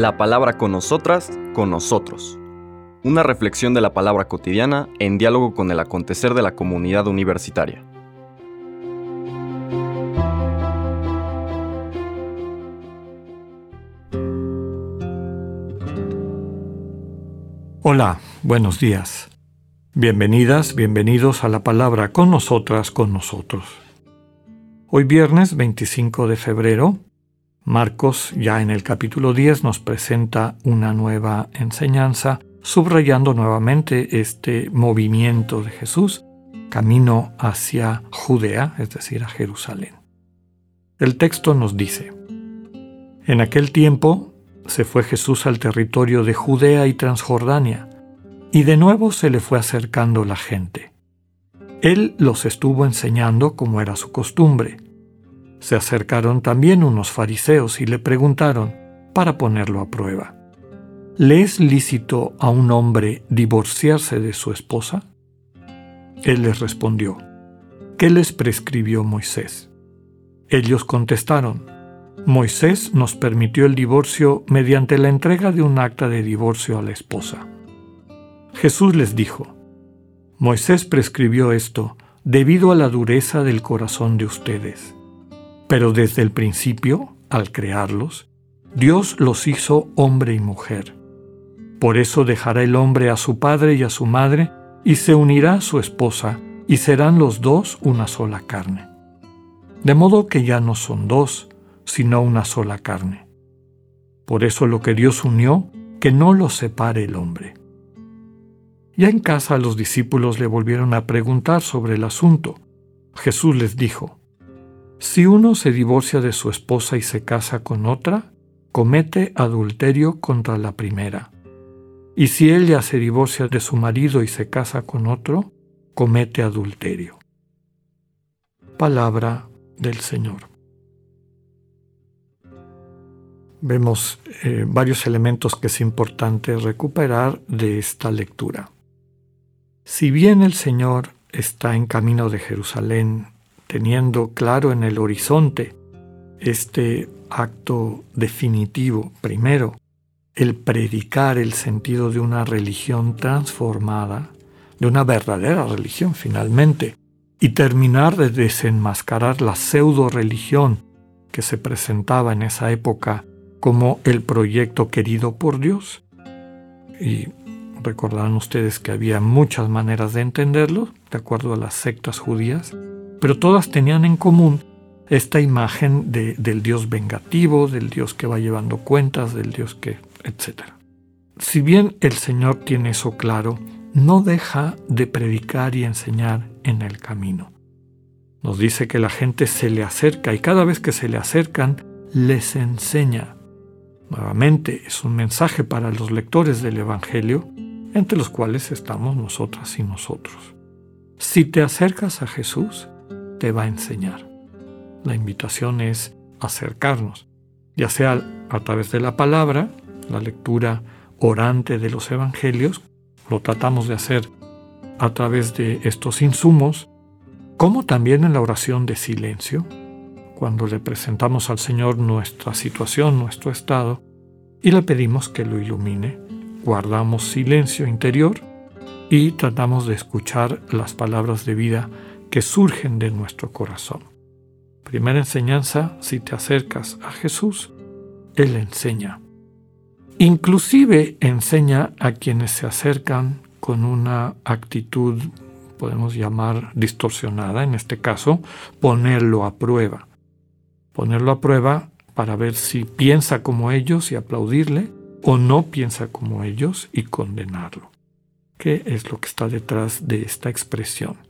La palabra con nosotras, con nosotros. Una reflexión de la palabra cotidiana en diálogo con el acontecer de la comunidad universitaria. Hola, buenos días. Bienvenidas, bienvenidos a la palabra con nosotras, con nosotros. Hoy viernes 25 de febrero, Marcos ya en el capítulo 10 nos presenta una nueva enseñanza, subrayando nuevamente este movimiento de Jesús camino hacia Judea, es decir, a Jerusalén. El texto nos dice, En aquel tiempo se fue Jesús al territorio de Judea y Transjordania, y de nuevo se le fue acercando la gente. Él los estuvo enseñando como era su costumbre. Se acercaron también unos fariseos y le preguntaron, para ponerlo a prueba, ¿le es lícito a un hombre divorciarse de su esposa? Él les respondió, ¿qué les prescribió Moisés? Ellos contestaron, Moisés nos permitió el divorcio mediante la entrega de un acta de divorcio a la esposa. Jesús les dijo, Moisés prescribió esto debido a la dureza del corazón de ustedes. Pero desde el principio, al crearlos, Dios los hizo hombre y mujer. Por eso dejará el hombre a su padre y a su madre, y se unirá a su esposa, y serán los dos una sola carne. De modo que ya no son dos, sino una sola carne. Por eso lo que Dios unió, que no lo separe el hombre. Ya en casa los discípulos le volvieron a preguntar sobre el asunto. Jesús les dijo, Si uno se divorcia de su esposa y se casa con otra, comete adulterio contra la primera. Y si ella se divorcia de su marido y se casa con otro, comete adulterio. Palabra del Señor. Vemos eh, varios elementos que es importante recuperar de esta lectura. Si bien el Señor está en camino de Jerusalén, teniendo claro en el horizonte este acto definitivo, primero, el predicar el sentido de una religión transformada, de una verdadera religión finalmente, y terminar de desenmascarar la pseudo religión que se presentaba en esa época como el proyecto querido por Dios. Y Recordarán ustedes que había muchas maneras de entenderlo, de acuerdo a las sectas judías, pero todas tenían en común esta imagen del Dios vengativo, del Dios que va llevando cuentas, del Dios que, etc. Si bien el Señor tiene eso claro, no deja de predicar y enseñar en el camino. Nos dice que la gente se le acerca y cada vez que se le acercan, les enseña. Nuevamente es un mensaje para los lectores del Evangelio entre los cuales estamos nosotras y nosotros. Si te acercas a Jesús, te va a enseñar. La invitación es acercarnos, ya sea a través de la palabra, la lectura orante de los evangelios, lo tratamos de hacer a través de estos insumos, como también en la oración de silencio, cuando le presentamos al Señor nuestra situación, nuestro estado, y le pedimos que lo ilumine guardamos silencio interior y tratamos de escuchar las palabras de vida que surgen de nuestro corazón. Primera enseñanza, si te acercas a Jesús, Él enseña. Inclusive enseña a quienes se acercan con una actitud, podemos llamar distorsionada, en este caso, ponerlo a prueba. Ponerlo a prueba para ver si piensa como ellos y aplaudirle, o no piensa como ellos y condenarlo. ¿Qué es lo que está detrás de esta expresión?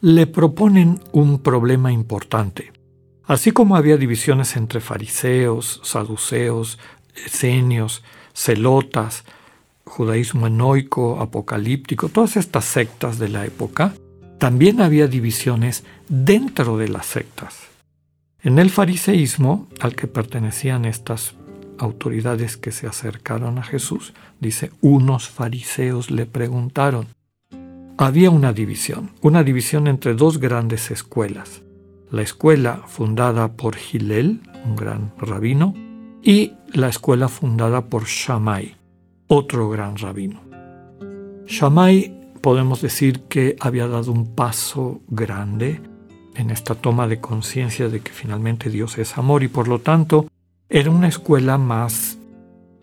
Le proponen un problema importante. Así como había divisiones entre fariseos, saduceos, esenios, celotas, judaísmo enoico, apocalíptico, todas estas sectas de la época, también había divisiones dentro de las sectas. En el fariseísmo, al que pertenecían estas autoridades que se acercaron a Jesús, dice, unos fariseos le preguntaron. Había una división, una división entre dos grandes escuelas. La escuela fundada por Gilel, un gran rabino, y la escuela fundada por Shammai, otro gran rabino. Shammai podemos decir que había dado un paso grande en esta toma de conciencia de que finalmente Dios es amor y por lo tanto era una escuela más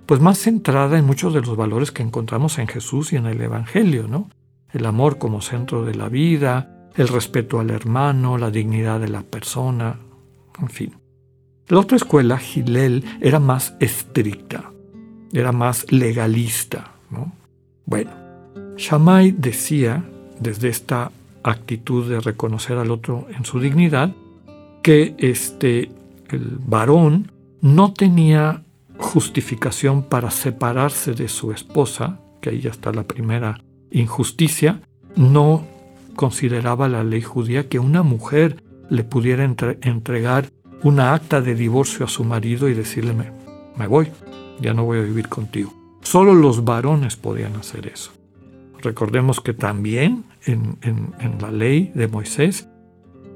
pues más centrada en muchos de los valores que encontramos en Jesús y en el evangelio, ¿no? El amor como centro de la vida, el respeto al hermano, la dignidad de la persona, en fin. La otra escuela, Gilel, era más estricta, era más legalista, ¿no? Bueno, Shammai decía, desde esta actitud de reconocer al otro en su dignidad, que este, el varón no tenía justificación para separarse de su esposa, que ahí ya está la primera injusticia, no consideraba la ley judía que una mujer le pudiera entregar una acta de divorcio a su marido y decirle me voy, ya no voy a vivir contigo. Solo los varones podían hacer eso. Recordemos que también en, la ley de Moisés,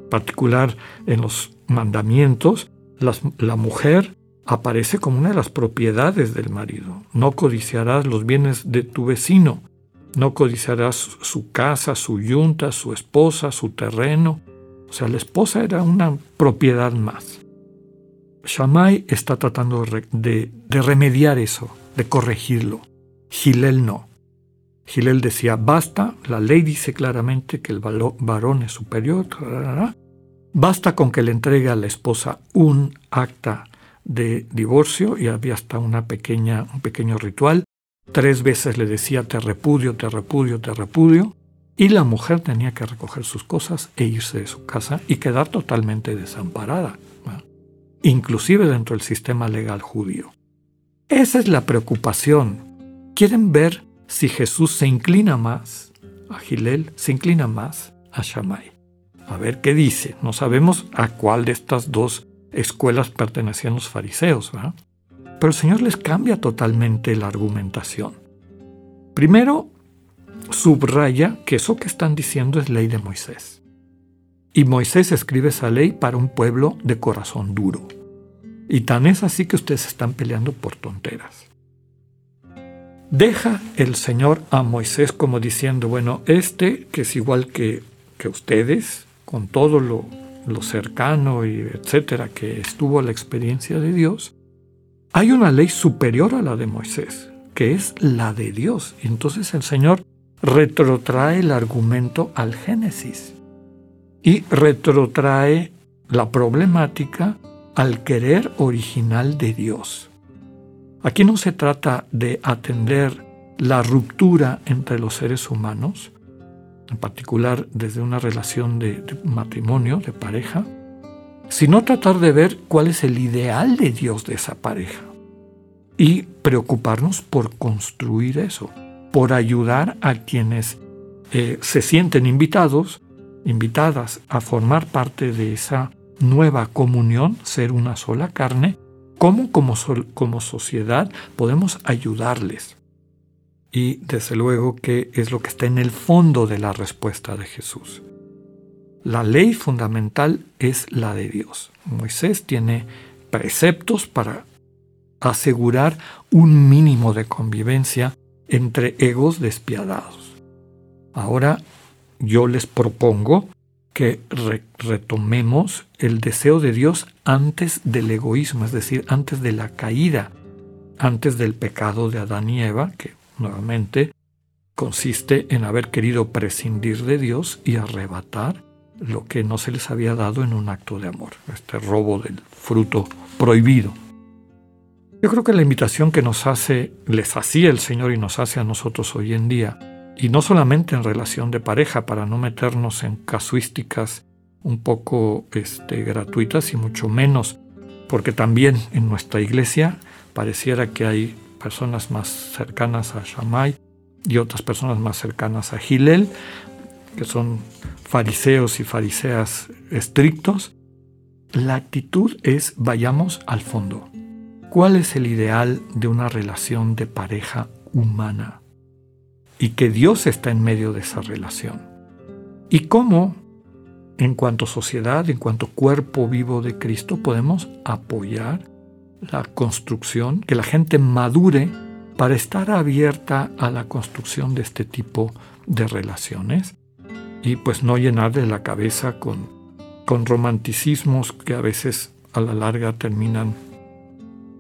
particular en los mandamientos, la mujer aparece como una de las propiedades del marido. No codiciarás los bienes de tu vecino, no codiciarás su casa, su yunta, su esposa, su terreno. O sea, la esposa era una propiedad más. Shammai está tratando de, de remediar eso, de corregirlo. Gilel no. Gilel decía, basta, la ley dice claramente que el varón es superior, basta con que le entregue a la esposa un acta de divorcio y había hasta un pequeño ritual. Tres veces le decía te repudio, te repudio, te repudio. Y la mujer tenía que recoger sus cosas e irse de su casa y quedar totalmente desamparada, inclusive dentro del sistema legal judío. Esa es la preocupación. Quieren ver si Jesús se inclina más a Gilel, se inclina más a Shammai. A ver qué dice. No sabemos a cuál de estas dos escuelas pertenecían los fariseos. Pero el Señor les cambia totalmente la argumentación. Primero, subraya que eso que están diciendo es ley de Moisés. Y Moisés escribe esa ley para un pueblo de corazón duro. Y tan es así que ustedes están peleando por tonteras. Deja el Señor a Moisés como diciendo, bueno, este que es igual que, ustedes, con todo lo, lo cercano y etcétera que estuvo la experiencia de Dios, hay una ley superior a la de Moisés, que es la de Dios. Entonces el Señor retrotrae el argumento al Génesis y retrotrae la problemática al querer original de Dios. Aquí no se trata de atender la ruptura entre los seres humanos, en particular desde una relación de, matrimonio, de pareja, sino tratar de ver cuál es el ideal de Dios de esa pareja y preocuparnos por construir eso, por ayudar a quienes eh, se sienten invitados, invitadas a formar parte de esa nueva comunión, ser una sola carne, cómo como, como sociedad podemos ayudarles y desde luego que es lo que está en el fondo de la respuesta de Jesús. La ley fundamental es la de Dios. Moisés tiene preceptos para asegurar un mínimo de convivencia entre egos despiadados. Ahora yo les propongo que retomemos el deseo de Dios antes del egoísmo, es decir, antes de la caída, antes del pecado de Adán y Eva, que nuevamente, consiste en haber querido prescindir de Dios y arrebatar lo que no se les había dado en un acto de amor, este robo del fruto prohibido. Yo creo que la invitación que nos hace, les hacía el Señor y nos hace a nosotros hoy en día, y no solamente en relación de pareja, para no meternos en casuísticas un poco este, gratuitas y mucho menos, porque también en nuestra iglesia pareciera que hay personas más cercanas a Shammai y otras personas más cercanas a Gilel, que son fariseos y fariseas estrictos, la actitud es vayamos al fondo. ¿Cuál es el ideal de una relación de pareja humana? Y que Dios está en medio de esa relación. Y cómo, en cuanto sociedad, en cuanto cuerpo vivo de Cristo, podemos apoyar la construcción, que la gente madure para estar abierta a la construcción de este tipo de relaciones y pues no llenarle la cabeza con, con romanticismos que a veces a la larga terminan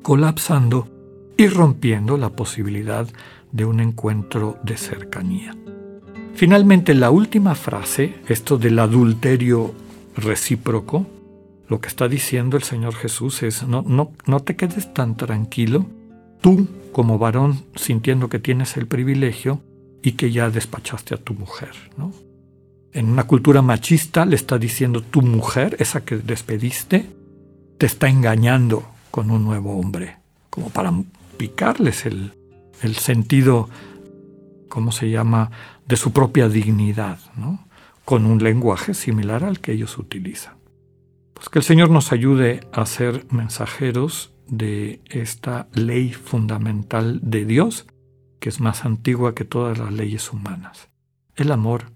colapsando y rompiendo la posibilidad de un encuentro de cercanía. Finalmente, la última frase, esto del adulterio recíproco, lo que está diciendo el Señor Jesús es, no, no, no te quedes tan tranquilo, tú como varón sintiendo que tienes el privilegio y que ya despachaste a tu mujer. ¿no? En una cultura machista le está diciendo tu mujer, esa que despediste, te está engañando con un nuevo hombre, como para picarles el, el sentido ¿cómo se llama?, de su propia dignidad, ¿no? con un lenguaje similar al que ellos utilizan. Pues que el Señor nos ayude a ser mensajeros de esta ley fundamental de Dios, que es más antigua que todas las leyes humanas. El amor